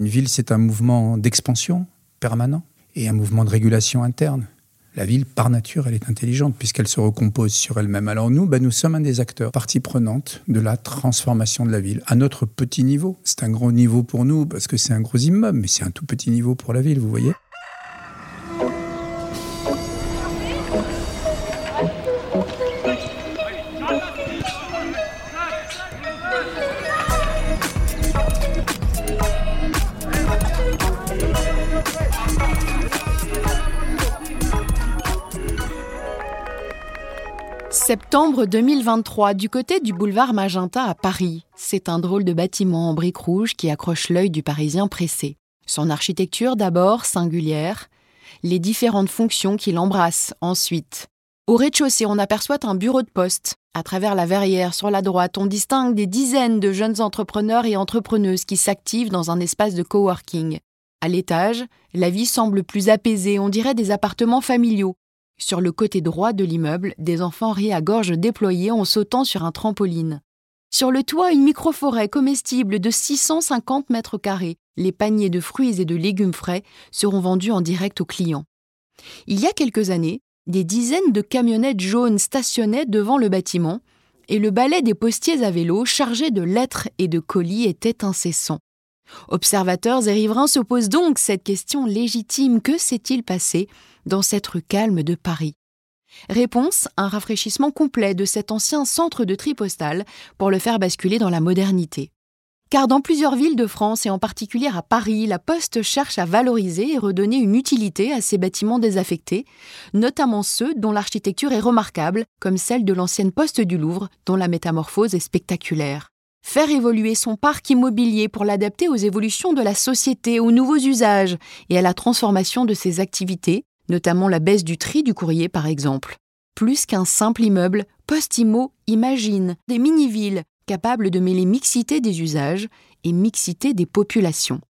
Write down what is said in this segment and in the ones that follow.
Une ville, c'est un mouvement d'expansion permanent et un mouvement de régulation interne. La ville, par nature, elle est intelligente puisqu'elle se recompose sur elle-même. Alors nous, ben, nous sommes un des acteurs, partie prenante de la transformation de la ville, à notre petit niveau. C'est un gros niveau pour nous parce que c'est un gros immeuble, mais c'est un tout petit niveau pour la ville, vous voyez. Septembre 2023, du côté du boulevard Magenta à Paris. C'est un drôle de bâtiment en briques rouges qui accroche l'œil du Parisien pressé. Son architecture d'abord singulière, les différentes fonctions qu'il embrasse ensuite. Au rez-de-chaussée, on aperçoit un bureau de poste. À travers la verrière, sur la droite, on distingue des dizaines de jeunes entrepreneurs et entrepreneuses qui s'activent dans un espace de coworking. À l'étage, la vie semble plus apaisée, on dirait des appartements familiaux, sur le côté droit de l'immeuble, des enfants rient à gorge déployée en sautant sur un trampoline. Sur le toit, une microforêt comestible de 650 mètres carrés. Les paniers de fruits et de légumes frais seront vendus en direct aux clients. Il y a quelques années, des dizaines de camionnettes jaunes stationnaient devant le bâtiment et le balai des postiers à vélo chargés de lettres et de colis était incessant. Observateurs et riverains se posent donc cette question légitime. Que s'est-il passé dans cette rue calme de Paris? Réponse un rafraîchissement complet de cet ancien centre de tri postal pour le faire basculer dans la modernité. Car dans plusieurs villes de France et en particulier à Paris, la Poste cherche à valoriser et redonner une utilité à ces bâtiments désaffectés, notamment ceux dont l'architecture est remarquable, comme celle de l'ancienne Poste du Louvre, dont la métamorphose est spectaculaire faire évoluer son parc immobilier pour l'adapter aux évolutions de la société, aux nouveaux usages et à la transformation de ses activités, notamment la baisse du tri du courrier par exemple. Plus qu'un simple immeuble, Postimo imagine des mini-villes capables de mêler mixité des usages et mixité des populations.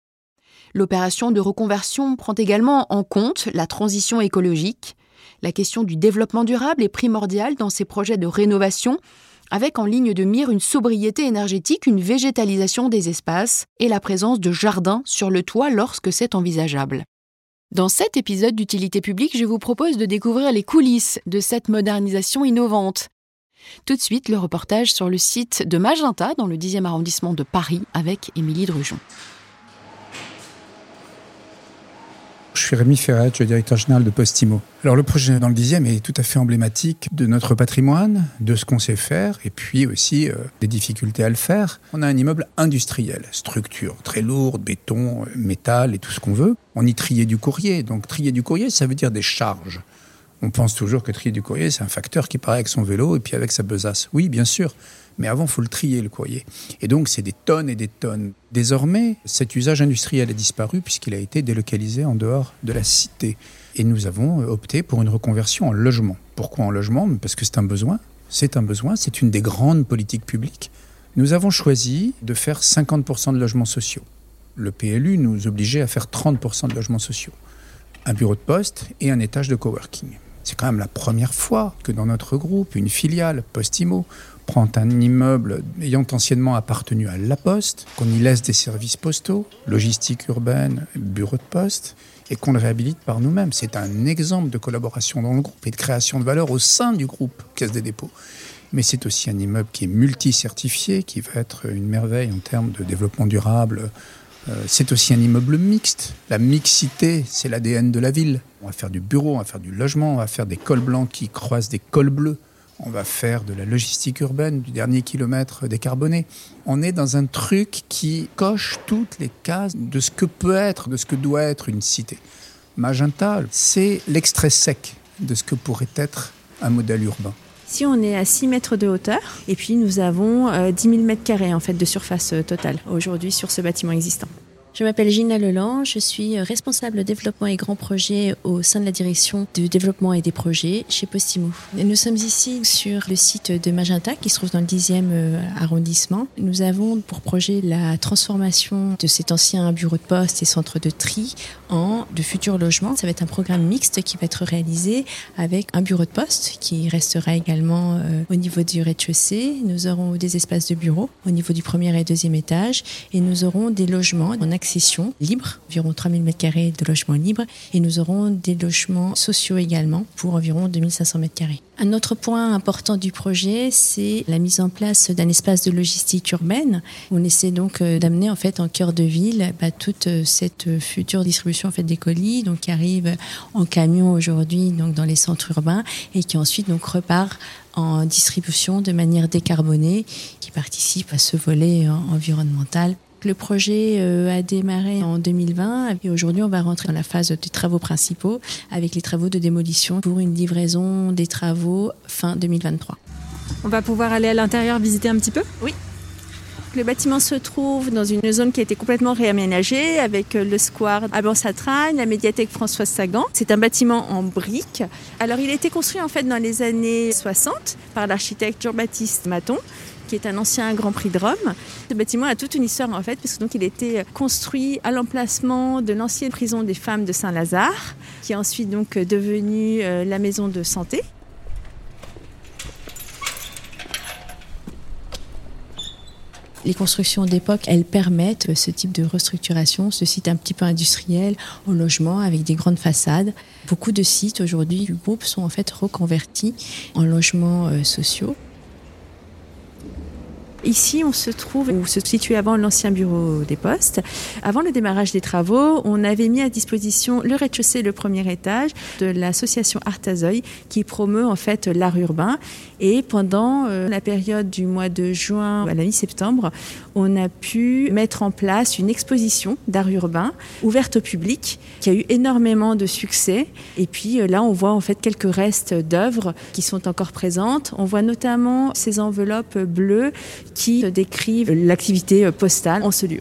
L'opération de reconversion prend également en compte la transition écologique. La question du développement durable est primordiale dans ces projets de rénovation avec en ligne de mire une sobriété énergétique, une végétalisation des espaces et la présence de jardins sur le toit lorsque c'est envisageable. Dans cet épisode d'utilité publique, je vous propose de découvrir les coulisses de cette modernisation innovante. Tout de suite, le reportage sur le site de Magenta dans le 10e arrondissement de Paris avec Émilie Drujon. Je suis Rémi Ferret, je suis directeur général de Postimo. Alors le projet dans le 10e est tout à fait emblématique de notre patrimoine, de ce qu'on sait faire et puis aussi euh, des difficultés à le faire. On a un immeuble industriel, structure très lourde, béton, euh, métal et tout ce qu'on veut. On y triait du courrier. Donc trier du courrier, ça veut dire des charges. On pense toujours que trier du courrier, c'est un facteur qui part avec son vélo et puis avec sa besace. Oui, bien sûr. Mais avant, faut le trier, le courrier. Et donc, c'est des tonnes et des tonnes. Désormais, cet usage industriel a disparu puisqu'il a été délocalisé en dehors de la cité. Et nous avons euh, opté pour une reconversion en logement. Pourquoi en logement? Parce que c'est un besoin. C'est un besoin, c'est une des grandes politiques publiques. Nous avons choisi de faire 50% de logements sociaux. Le PLU nous obligeait à faire 30% de logements sociaux. Un bureau de poste et un étage de coworking. C'est quand même la première fois que dans notre groupe, une filiale, Postimo, prend un immeuble ayant anciennement appartenu à La Poste, qu'on y laisse des services postaux, logistique urbaine, bureau de poste, et qu'on le réhabilite par nous-mêmes. C'est un exemple de collaboration dans le groupe et de création de valeur au sein du groupe Caisse des dépôts. Mais c'est aussi un immeuble qui est multi-certifié, qui va être une merveille en termes de développement durable. Euh, c'est aussi un immeuble mixte. La mixité, c'est l'ADN de la ville. On va faire du bureau, on va faire du logement, on va faire des cols blancs qui croisent des cols bleus on va faire de la logistique urbaine, du dernier kilomètre décarboné. On est dans un truc qui coche toutes les cases de ce que peut être, de ce que doit être une cité. Magenta, c'est l'extrait sec de ce que pourrait être un modèle urbain. Si on est à 6 mètres de hauteur, et puis nous avons 10 000 mètres carrés en fait de surface euh, totale aujourd'hui sur ce bâtiment existant. Je m'appelle Gina Leland, je suis responsable développement et grands projets au sein de la direction du développement et des projets chez Postimo. Nous sommes ici sur le site de Magenta qui se trouve dans le 10e euh, arrondissement. Nous avons pour projet la transformation de cet ancien bureau de poste et centre de tri en de futurs logements. Ça va être un programme mixte qui va être réalisé avec un bureau de poste qui restera également euh, au niveau du rez-de-chaussée. Nous aurons des espaces de bureau au niveau du premier et deuxième étage et nous aurons des logements en accès libre, environ 3000 m2 de logements libres, et nous aurons des logements sociaux également pour environ 2500 m2. Un autre point important du projet, c'est la mise en place d'un espace de logistique urbaine. On essaie donc euh, d'amener en fait en cœur de ville bah, toute euh, cette future distribution en fait des colis, donc qui arrive en camion aujourd'hui donc dans les centres urbains et qui ensuite donc repart en distribution de manière décarbonée, qui participe à ce volet environnemental le projet euh, a démarré en 2020 et aujourd'hui on va rentrer dans la phase des travaux principaux avec les travaux de démolition pour une livraison des travaux fin 2023. On va pouvoir aller à l'intérieur visiter un petit peu? Oui. Le bâtiment se trouve dans une zone qui a été complètement réaménagée avec euh, le square à Satragne, la médiathèque Françoise Sagan. C'est un bâtiment en briques. Alors il a été construit en fait dans les années 60 par l'architecte Jean-Baptiste Maton qui est un ancien Grand Prix de Rome. Ce bâtiment a toute une histoire en fait, puisque donc il été construit à l'emplacement de l'ancienne prison des femmes de Saint-Lazare, qui est ensuite donc devenue euh, la maison de santé. Les constructions d'époque, elles permettent ce type de restructuration, ce site un petit peu industriel, au logement avec des grandes façades. Beaucoup de sites aujourd'hui du groupe sont en fait reconvertis en logements euh, sociaux. Ici, on se trouve où se situait avant l'ancien bureau des postes. Avant le démarrage des travaux, on avait mis à disposition le rez-de-chaussée, le premier étage de l'association Artazoï qui promeut en fait l'art urbain. Et pendant euh, la période du mois de juin à la mi-septembre, on a pu mettre en place une exposition d'art urbain ouverte au public qui a eu énormément de succès. Et puis euh, là, on voit en fait quelques restes d'œuvres qui sont encore présentes. On voit notamment ces enveloppes bleues qui décrivent l'activité postale en ce lieu.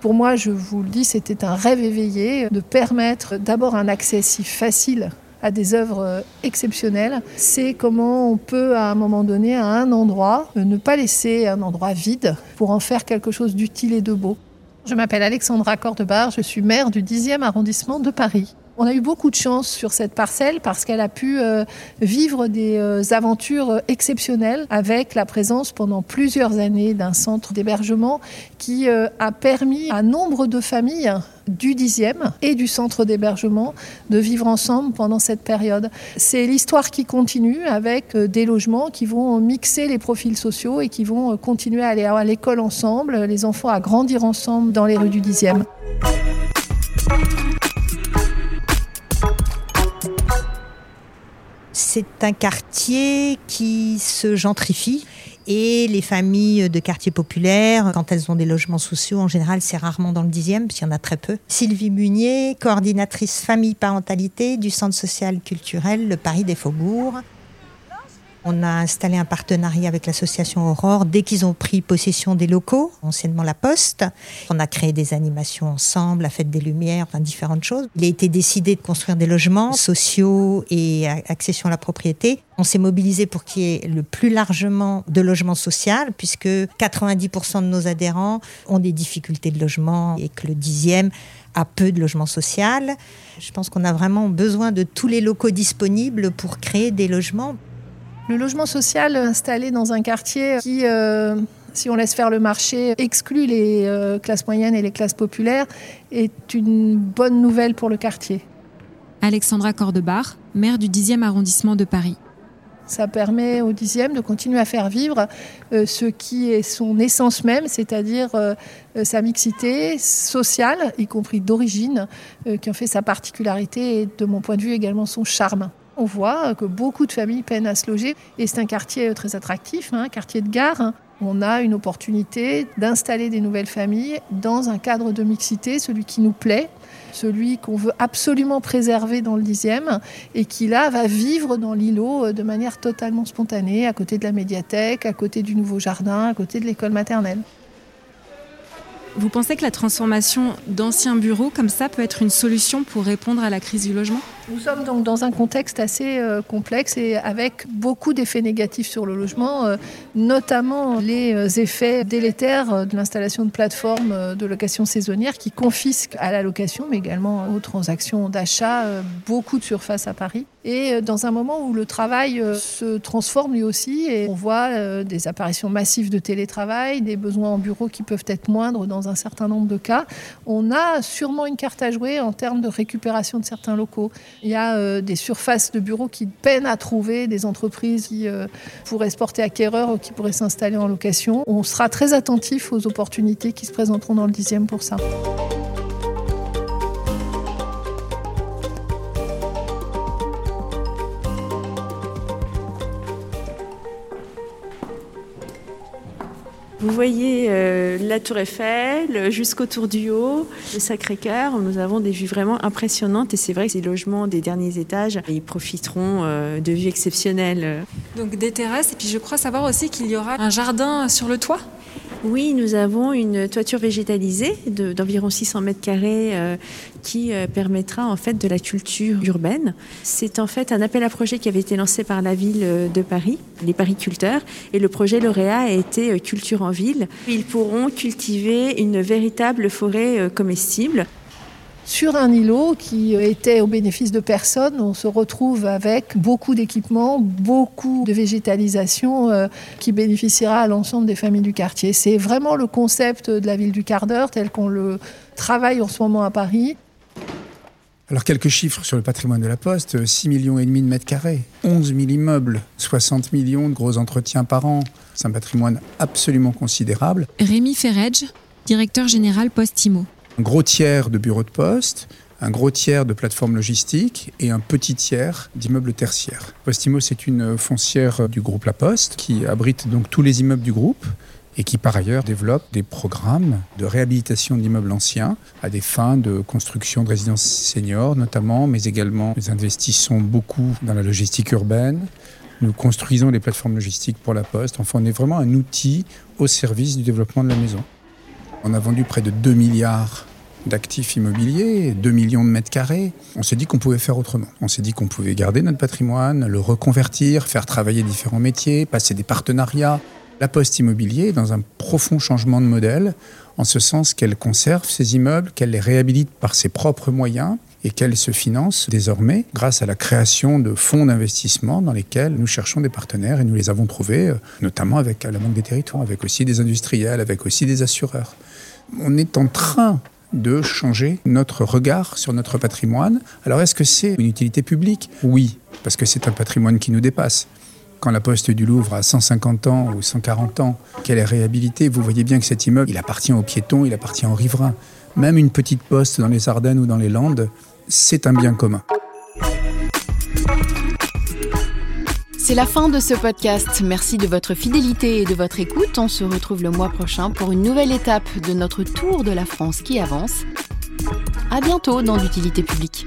Pour moi, je vous le dis, c'était un rêve éveillé de permettre d'abord un accès si facile à des œuvres exceptionnelles. C'est comment on peut, à un moment donné, à un endroit, ne pas laisser un endroit vide pour en faire quelque chose d'utile et de beau. Je m'appelle Alexandra Cordebar, je suis maire du 10e arrondissement de Paris. On a eu beaucoup de chance sur cette parcelle parce qu'elle a pu euh, vivre des euh, aventures exceptionnelles avec la présence pendant plusieurs années d'un centre d'hébergement qui euh, a permis à nombre de familles du 10e et du centre d'hébergement de vivre ensemble pendant cette période. C'est l'histoire qui continue avec des logements qui vont mixer les profils sociaux et qui vont continuer à aller à l'école ensemble, les enfants à grandir ensemble dans les rues du 10e. C'est un quartier qui se gentrifie et les familles de quartiers populaires, quand elles ont des logements sociaux, en général, c'est rarement dans le dixième, puisqu'il y en a très peu. Sylvie Munier, coordinatrice famille-parentalité du Centre social culturel Le Paris des Faubourgs. On a installé un partenariat avec l'association Aurore dès qu'ils ont pris possession des locaux, anciennement la Poste. On a créé des animations ensemble, la fête des Lumières, enfin différentes choses. Il a été décidé de construire des logements sociaux et accession à la propriété. On s'est mobilisé pour qu'il y ait le plus largement de logements sociaux, puisque 90% de nos adhérents ont des difficultés de logement et que le dixième a peu de logements sociaux. Je pense qu'on a vraiment besoin de tous les locaux disponibles pour créer des logements. Le logement social installé dans un quartier qui, euh, si on laisse faire le marché, exclut les euh, classes moyennes et les classes populaires, est une bonne nouvelle pour le quartier. Alexandra Cordebar, maire du 10e arrondissement de Paris. Ça permet au 10e de continuer à faire vivre euh, ce qui est son essence même, c'est-à-dire sa mixité sociale, y compris d'origine, qui en fait sa particularité et de mon point de vue également son charme. On voit que beaucoup de familles peinent à se loger et c'est un quartier très attractif, un hein, quartier de gare. On a une opportunité d'installer des nouvelles familles dans un cadre de mixité, celui qui nous plaît, celui qu'on veut absolument préserver dans le dixième et qui là va vivre dans l'îlot de manière totalement spontanée, à côté de la médiathèque, à côté du nouveau jardin, à côté de l'école maternelle. Vous pensez que la transformation d'anciens bureaux comme ça peut être une solution pour répondre à la crise du logement? Nous sommes donc dans un contexte assez euh, complexe et avec beaucoup d'effets négatifs sur le logement, euh, notamment les euh, effets délétères de l'installation de plateformes de location saisonnière qui confisquent à la location, mais également aux transactions d'achat, beaucoup de surface à Paris. Et dans un moment où le travail se transforme lui aussi, et on voit des apparitions massives de télétravail, des besoins en bureau qui peuvent être moindres dans un certain nombre de cas, on a sûrement une carte à jouer en termes de récupération de certains locaux. Il y a euh, des surfaces de bureaux qui peinent à trouver des entreprises qui euh, pourraient se porter acquéreurs ou qui pourraient s'installer en location. On sera très attentif aux opportunités qui se présenteront dans le dixième pour ça. Vous voyez euh, la Tour Eiffel jusqu'au Tour du Haut, le Sacré-Cœur. Nous avons des vues vraiment impressionnantes et c'est vrai que ces logements des derniers étages, ils profiteront euh, de vues exceptionnelles. Donc des terrasses et puis je crois savoir aussi qu'il y aura un jardin sur le toit. Oui, nous avons une toiture végétalisée d'environ 600 mètres carrés euh, qui euh, permettra en fait de la culture urbaine. C'est en fait un appel à projet qui avait été lancé par la ville euh, de Paris, les pariculteurs, et le projet lauréat a été Culture en ville. Ils pourront cultiver une véritable forêt comestible sur un îlot qui était au bénéfice de personne. On se retrouve avec beaucoup d'équipements, beaucoup de végétalisation euh, qui bénéficiera à l'ensemble des familles du quartier. C'est vraiment le concept de la ville du quart d'heure tel qu'on le travaille en ce moment à Paris. Alors quelques chiffres sur le patrimoine de la Poste, 6 millions et demi de mètres carrés, 11 000 immeubles, 60 millions de gros entretiens par an. C'est un patrimoine absolument considérable. Rémi Ferredge, directeur général Postimo un gros tiers de bureaux de poste, un gros tiers de plateformes logistiques et un petit tiers d'immeubles tertiaires. Postimo, c'est une foncière du groupe La Poste qui abrite donc tous les immeubles du groupe et qui par ailleurs développe des programmes de réhabilitation d'immeubles anciens à des fins de construction de résidences seniors notamment, mais également nous investissons beaucoup dans la logistique urbaine. Nous construisons des plateformes logistiques pour la Poste. Enfin, on est vraiment un outil au service du développement de la maison. On a vendu près de 2 milliards d'actifs immobiliers, 2 millions de mètres carrés. On s'est dit qu'on pouvait faire autrement. On s'est dit qu'on pouvait garder notre patrimoine, le reconvertir, faire travailler différents métiers, passer des partenariats. La Poste Immobilier est dans un profond changement de modèle, en ce sens qu'elle conserve ses immeubles, qu'elle les réhabilite par ses propres moyens et qu'elle se finance désormais grâce à la création de fonds d'investissement dans lesquels nous cherchons des partenaires et nous les avons trouvés, euh, notamment avec la Banque des Territoires, avec aussi des industriels, avec aussi des assureurs. On est en train de changer notre regard sur notre patrimoine. Alors est-ce que c'est une utilité publique? Oui, parce que c'est un patrimoine qui nous dépasse. Quand la poste du Louvre a 150 ans ou 140 ans, qu'elle est réhabilitée, vous voyez bien que cet immeuble, il appartient aux piétons, il appartient aux riverains. Même une petite poste dans les Ardennes ou dans les Landes, c'est un bien commun. C'est la fin de ce podcast. Merci de votre fidélité et de votre écoute. On se retrouve le mois prochain pour une nouvelle étape de notre tour de la France qui avance. À bientôt dans l'utilité publique.